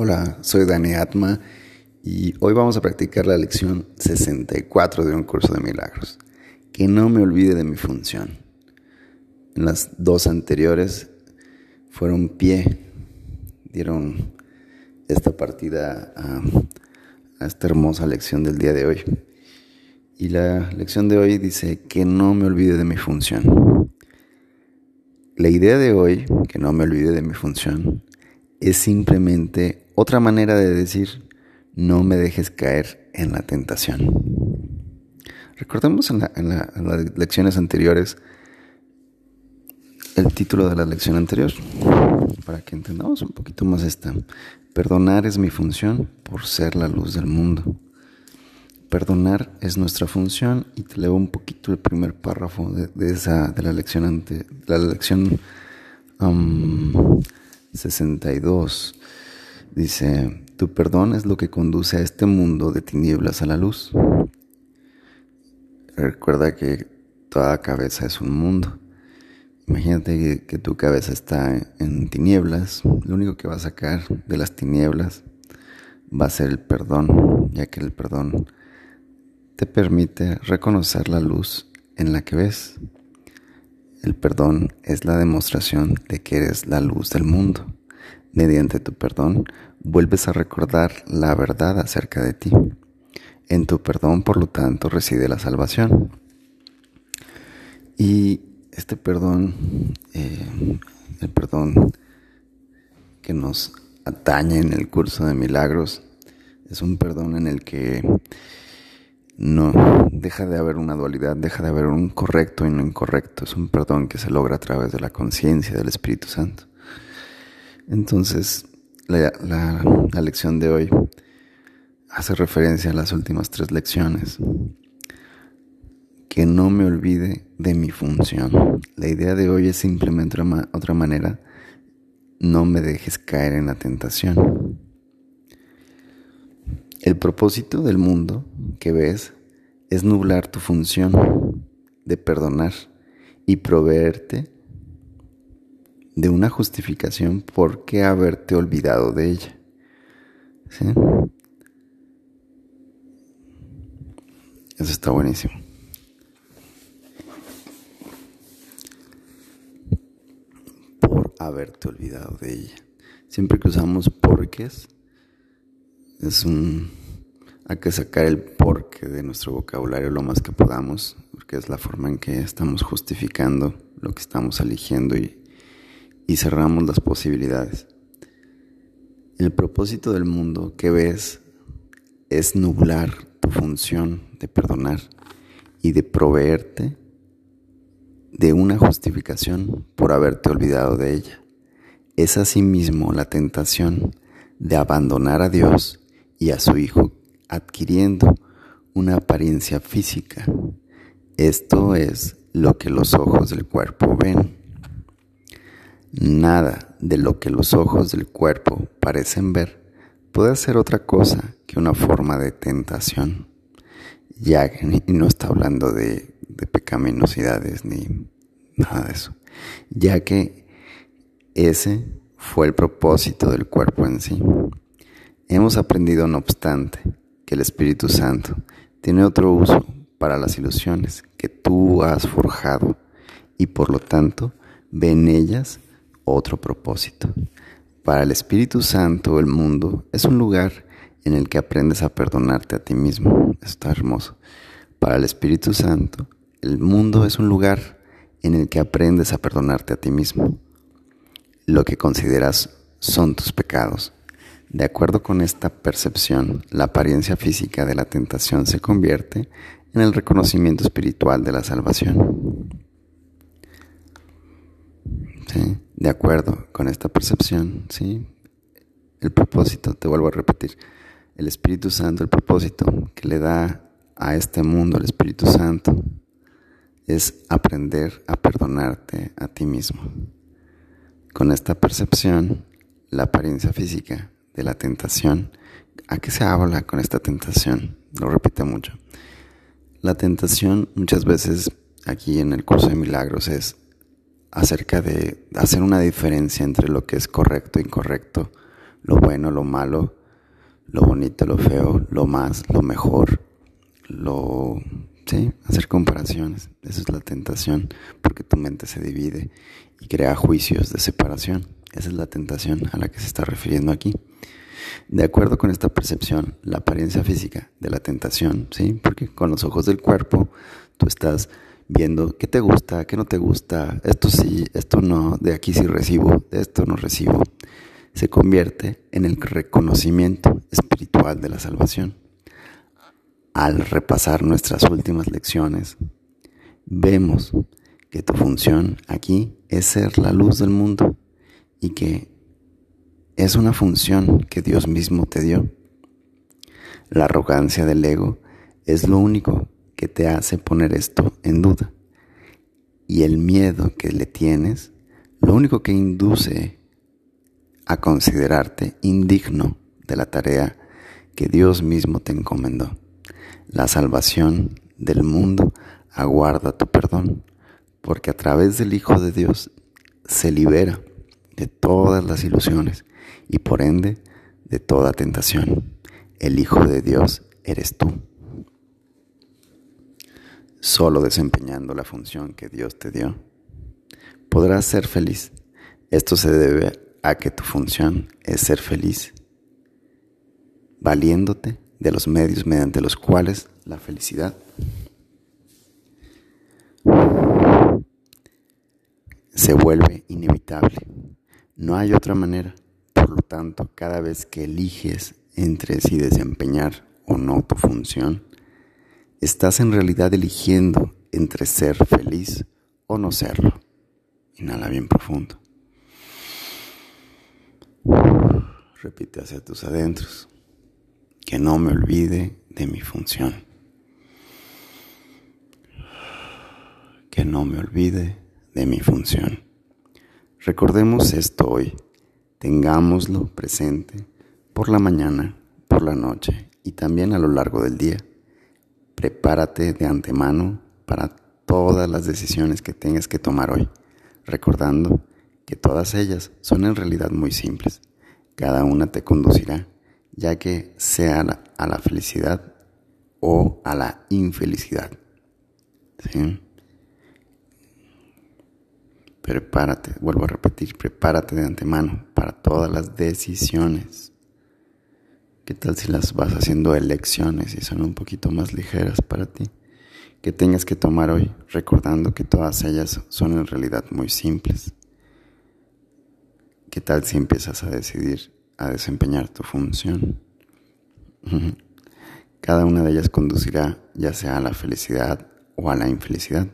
Hola, soy Dani Atma y hoy vamos a practicar la lección 64 de un curso de milagros. Que no me olvide de mi función. En las dos anteriores fueron pie, dieron esta partida a, a esta hermosa lección del día de hoy. Y la lección de hoy dice que no me olvide de mi función. La idea de hoy, que no me olvide de mi función, es simplemente otra manera de decir no me dejes caer en la tentación. Recordemos en, las lecciones anteriores el título de la lección anterior, para que entendamos un poquito más esta. Perdonar es mi función por ser la luz del mundo. Perdonar es nuestra función y te leo un poquito el primer párrafo de, esa de la lección ante la lección 62 dice, tu perdón es lo que conduce a este mundo de tinieblas a la luz. Recuerda que toda cabeza es un mundo. Imagínate que, tu cabeza está en tinieblas, lo único que va a sacar de las tinieblas va a ser el perdón, ya que el perdón te permite reconocer la luz en la que ves. El perdón es la demostración de que eres la luz del mundo. Mediante tu perdón, vuelves a recordar la verdad acerca de ti. En tu perdón, por lo tanto, reside la salvación. Y este perdón, eh, el perdón que nos atañe en el curso de milagros, es un perdón en el que no deja de haber una dualidad, deja de haber un correcto y no incorrecto. Es un perdón que se logra a través de la conciencia del Espíritu Santo. Entonces, la, la, lección de hoy hace referencia a las últimas tres lecciones. Que no me olvide de mi función. La idea de hoy es simplemente otra manera. No me dejes caer en la tentación. El propósito del mundo que ves es nublar tu función de perdonar y proveerte de una justificación por qué haberte olvidado de ella. ¿Sí? Eso está buenísimo. Por haberte olvidado de ella. Siempre que usamos porques, es un hay que sacar el porqué de nuestro vocabulario lo más que podamos, porque es la forma en que estamos justificando lo que estamos eligiendo y, y cerramos las posibilidades. El propósito del mundo que ves es nublar tu función de perdonar y de proveerte de una justificación por haberte olvidado de ella. Es asimismo la tentación de abandonar a Dios y a su Hijo adquiriendo una apariencia física. Esto es lo que los ojos del cuerpo ven. Nada de lo que los ojos del cuerpo parecen ver puede ser otra cosa que una forma de tentación. Ya que no está hablando de, de pecaminosidades ni nada de eso. Ya que ese fue el propósito del cuerpo en sí. Hemos aprendido, no obstante, que el Espíritu Santo tiene otro uso para las ilusiones que tú has forjado y por lo tanto ve en ellas otro propósito. Para el Espíritu Santo el mundo es un lugar en el que aprendes a perdonarte a ti mismo. Está hermoso. Para el Espíritu Santo el mundo es un lugar en el que aprendes a perdonarte a ti mismo. Lo que consideras son tus pecados de acuerdo con esta percepción, la apariencia física de la tentación se convierte en el reconocimiento espiritual de la salvación. ¿Sí? De acuerdo con esta percepción, ¿sí? el propósito, te vuelvo a repetir, el Espíritu Santo, el propósito que le da a este mundo el Espíritu Santo es aprender a perdonarte a ti mismo. Con esta percepción, la apariencia física de la tentación. ¿A qué se habla con esta tentación? Lo repite mucho. La tentación muchas veces aquí en el curso de milagros es acerca de hacer una diferencia entre lo que es correcto e incorrecto lo bueno, lo malo, lo bonito, lo feo, lo más, lo mejor, lo... Sí, hacer comparaciones. Esa es la tentación, porque tu mente se divide y crea juicios de separación. Esa es la tentación a la que se está refiriendo aquí. De acuerdo con esta percepción, la apariencia física de la tentación, ¿sí? Porque con los ojos del cuerpo tú estás viendo qué te gusta, qué no te gusta, esto sí, esto no, de aquí sí recibo, de esto no recibo, se convierte en el reconocimiento espiritual de la salvación. Al repasar nuestras últimas lecciones, vemos que tu función aquí es ser la luz del mundo y que es una función que Dios mismo te dio. La arrogancia del ego es lo único que te hace poner esto en duda. Y el miedo que le tienes, lo único que induce a considerarte indigno de la tarea que Dios mismo te encomendó. La salvación del mundo aguarda tu perdón, porque a través del Hijo de Dios se libera de todas las ilusiones y por ende de toda tentación. El Hijo de Dios eres tú solo desempeñando la función que Dios te dio, podrás ser feliz. Esto se debe a que tu función es ser feliz, valiéndote de los medios mediante los cuales la felicidad se vuelve inevitable. No hay otra manera. Por lo tanto, cada vez que eliges entre si desempeñar o no tu función, estás en realidad eligiendo entre ser feliz o no serlo. Inhala bien profundo. Repite hacia tus adentros. Que no me olvide de mi función. Que no me olvide de mi función. Recordemos esto hoy. Tengámoslo presente por la mañana, por la noche y también a lo largo del día prepárate de antemano para todas las decisiones que tengas que tomar hoy, recordando que todas ellas son en realidad muy simples. Cada una te conducirá, ya que sea a la, felicidad o a la infelicidad. Prepárate, vuelvo a repetir, prepárate de antemano para todas las decisiones. ¿Qué tal si las vas haciendo elecciones y son un poquito más ligeras para ti? Que tengas que tomar hoy, recordando que todas ellas son en realidad muy simples. ¿Qué tal si empiezas a decidir a desempeñar tu función? Cada una de ellas conducirá ya sea a la felicidad o a la infelicidad.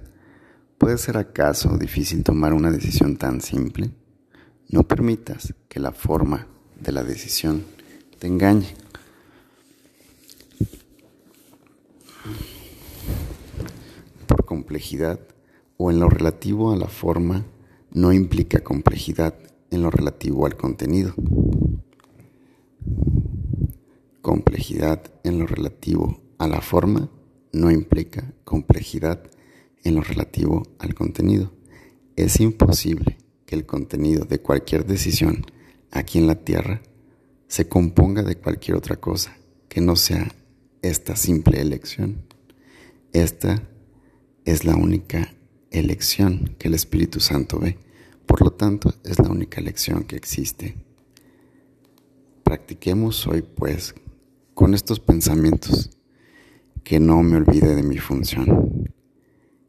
¿Puede ser acaso difícil tomar una decisión tan simple? No permitas que la forma de la decisión te engañe. Por complejidad o en lo relativo a la forma no implica complejidad en lo relativo al contenido. Complejidad en lo relativo a la forma no implica complejidad en lo relativo al contenido. Es imposible que el contenido de cualquier decisión aquí en la Tierra se componga de cualquier otra cosa que no sea esta simple elección. Esta es la única elección que el Espíritu Santo ve. Por lo tanto, es la única elección que existe. Practiquemos hoy, pues, con estos pensamientos, que no me olvide de mi función,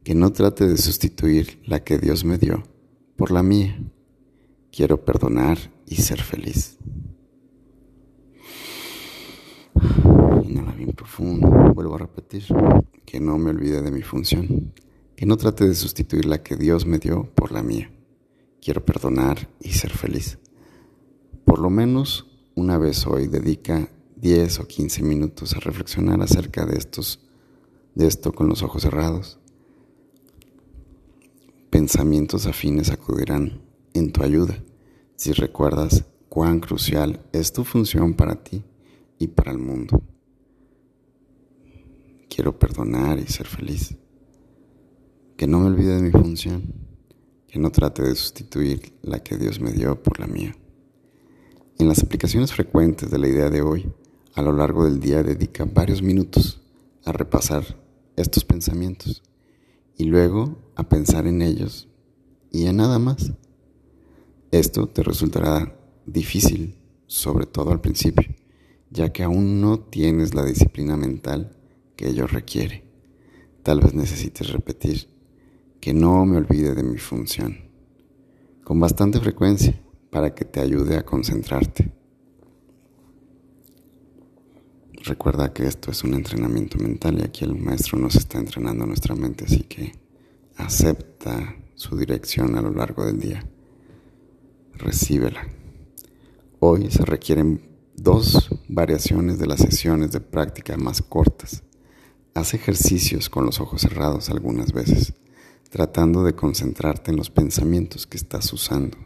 que no trate de sustituir la que Dios me dio por la mía. Quiero perdonar y ser feliz. Inhala bien profundo. Vuelvo a repetir. Que no me olvide de mi función. Que no trate de sustituir la que Dios me dio por la mía. Quiero perdonar y ser feliz. Por lo menos una vez hoy dedica 10 o 15 minutos a reflexionar acerca de estos de esto con los ojos cerrados. Pensamientos afines acudirán en tu ayuda si recuerdas cuán crucial es tu función para ti y para el mundo. Quiero perdonar y ser feliz. Que no me olvide de mi función. Que no trate de sustituir la que Dios me dio por la mía. En las aplicaciones frecuentes de la idea de hoy, a lo largo del día dedica varios minutos a repasar estos pensamientos y luego a pensar en ellos y en nada más. Esto te resultará difícil, sobre todo al principio, ya que aún no tienes la disciplina mental que ello requiere. Tal vez necesites repetir que no me olvide de mi función, con bastante frecuencia para que te ayude a concentrarte. Recuerda que esto es un entrenamiento mental y aquí el maestro nos está entrenando nuestra mente, así que acepta su dirección a lo largo del día. Recíbela. Hoy se requieren dos variaciones de las sesiones de práctica más cortas. Haz ejercicios con los ojos cerrados algunas veces, tratando de concentrarte en los pensamientos que estás usando.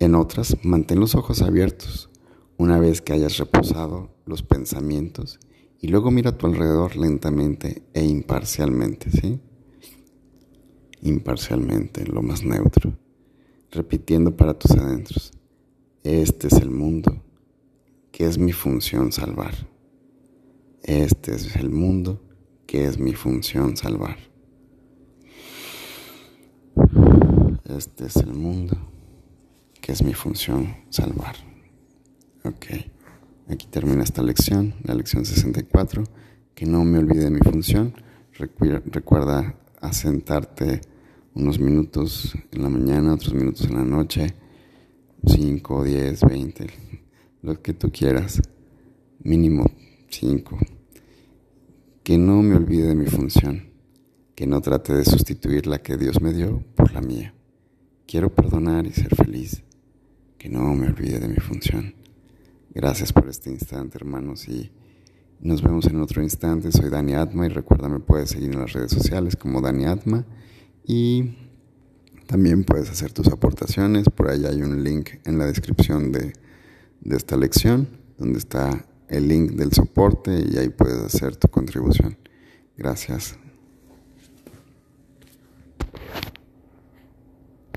En otras, mantén los ojos abiertos una vez que hayas reposado los pensamientos y luego mira a tu alrededor lentamente e imparcialmente, ¿sí? Imparcialmente, lo más neutro, repitiendo para tus adentros, este es el mundo, que es mi función salvar. Este es el mundo, que es mi función salvar. Este es el mundo que es mi función salvar. Ok, aquí termina esta lección, la lección 64, que no me olvide de mi función. Recuerda asentarte unos minutos en la mañana, otros minutos en la noche, 5, 10, 20, lo que tú quieras, mínimo 5. Que no me olvide de mi función, que no trate de sustituir la que Dios me dio por la mía. Quiero perdonar y ser feliz que no me olvide de mi función. Gracias por este instante, hermanos, y nos vemos en otro instante. Soy Dani Atma y recuerda, me puedes seguir en las redes sociales como Dani Atma y también puedes hacer tus aportaciones. Por ahí hay un link en la descripción de, de esta lección donde está el link del soporte y ahí puedes hacer tu contribución. Gracias.